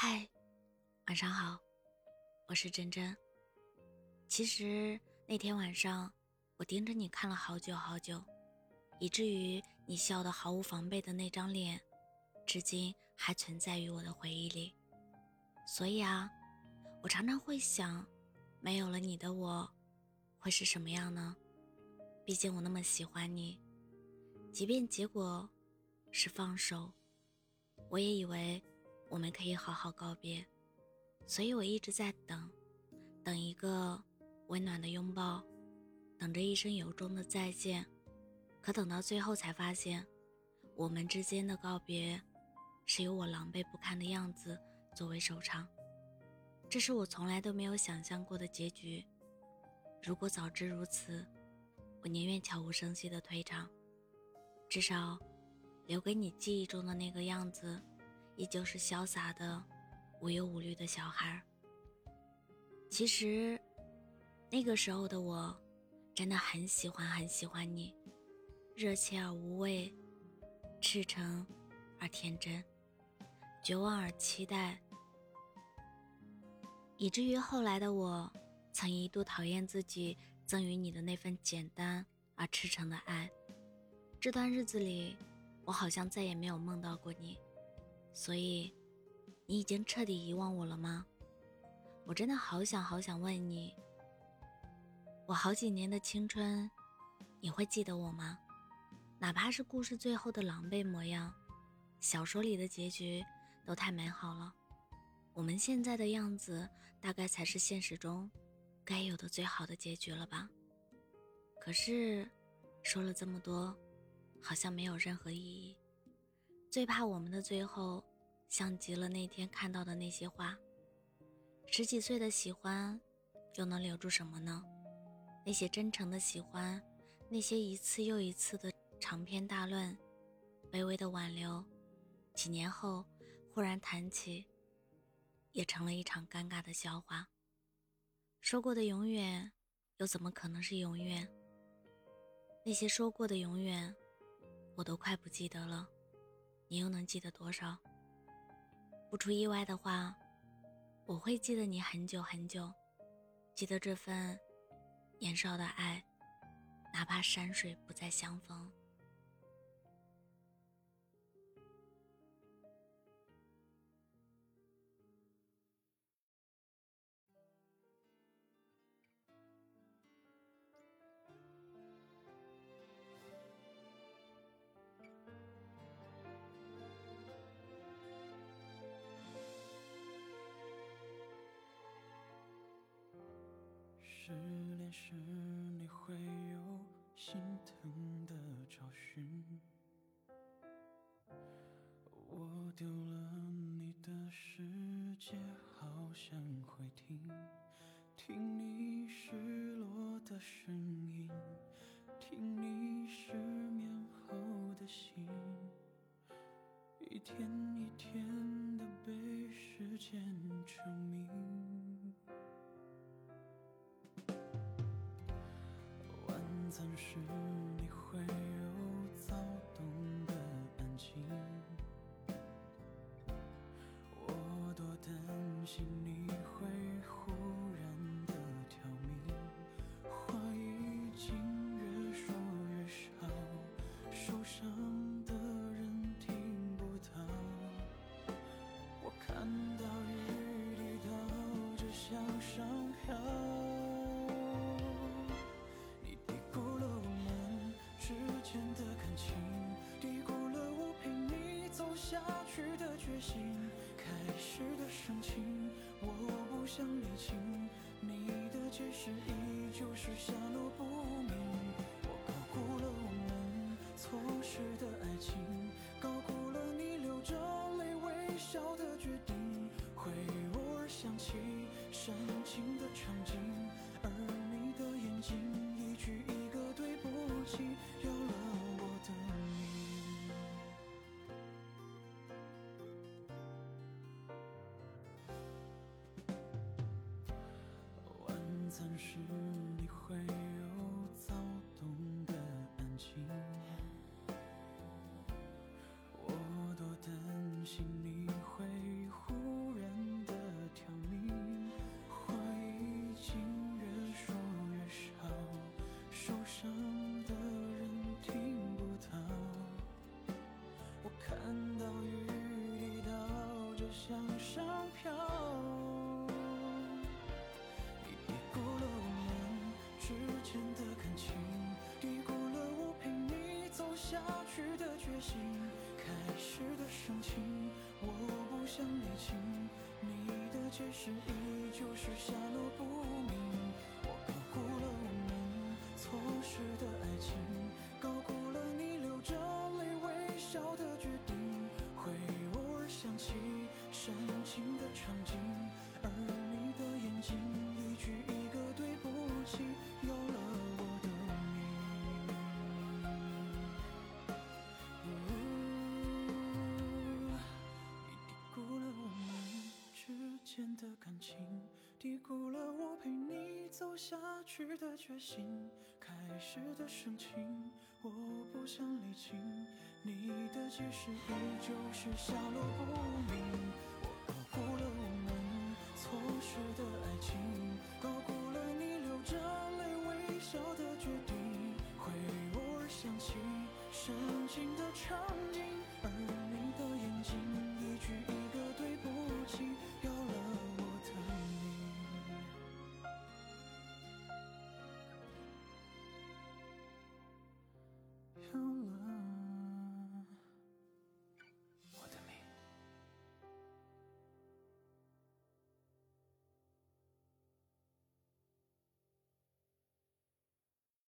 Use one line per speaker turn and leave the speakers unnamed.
嗨，晚上好，我是真真。其实那天晚上，我盯着你看了好久好久，以至于你笑得毫无防备的那张脸，至今还存在于我的回忆里。所以啊，我常常会想，没有了你的我，会是什么样呢？毕竟我那么喜欢你，即便结果是放手，我也以为。我们可以好好告别，所以我一直在等，等一个温暖的拥抱，等着一声由衷的再见。可等到最后才发现，我们之间的告别，是由我狼狈不堪的样子作为收场。这是我从来都没有想象过的结局。如果早知如此，我宁愿悄无声息的退场，至少，留给你记忆中的那个样子。依旧是潇洒的、无忧无虑的小孩。其实，那个时候的我，真的很喜欢很喜欢你，热切而无畏，赤诚而天真，绝望而期待，以至于后来的我，曾一度讨厌自己赠予你的那份简单而赤诚的爱。这段日子里，我好像再也没有梦到过你。所以，你已经彻底遗忘我了吗？我真的好想好想问你，我好几年的青春，你会记得我吗？哪怕是故事最后的狼狈模样，小说里的结局都太美好了。我们现在的样子，大概才是现实中该有的最好的结局了吧？可是，说了这么多，好像没有任何意义。最怕我们的最后，像极了那天看到的那些花。十几岁的喜欢，又能留住什么呢？那些真诚的喜欢，那些一次又一次的长篇大论，卑微的挽留，几年后忽然谈起，也成了一场尴尬的笑话。说过的永远，又怎么可能是永远？那些说过的永远，我都快不记得了。你又能记得多少？不出意外的话，我会记得你很久很久，记得这份年少的爱，哪怕山水不再相逢。
失恋时你会有心疼的找寻，我丢了你的世界，好想会听，听你失落的声音，听你失眠后的心，一天一天的被时间证明。暂时你会有躁动的安静，我多担心你会忽然的挑明，话已经越说越少，受伤的人听不到，我看到雨滴倒着向上飘。下去的决心开始的深情，我不想理清，你的解释依旧是下落不明。我高估了我们错失的爱情，高估了你流着泪微笑的决定。会偶尔想起煽情的场景，而你的眼睛一句一个对不起，心。开始的深情，我不想理清，你的解释依旧是下落间的感情，低估了我陪你走下去的决心。开始的深情，我不想理清，你的解释依旧是下落不明。我高估了我们错失的爱情，高估了你流着泪微笑的决定。会偶尔想起深情的场景，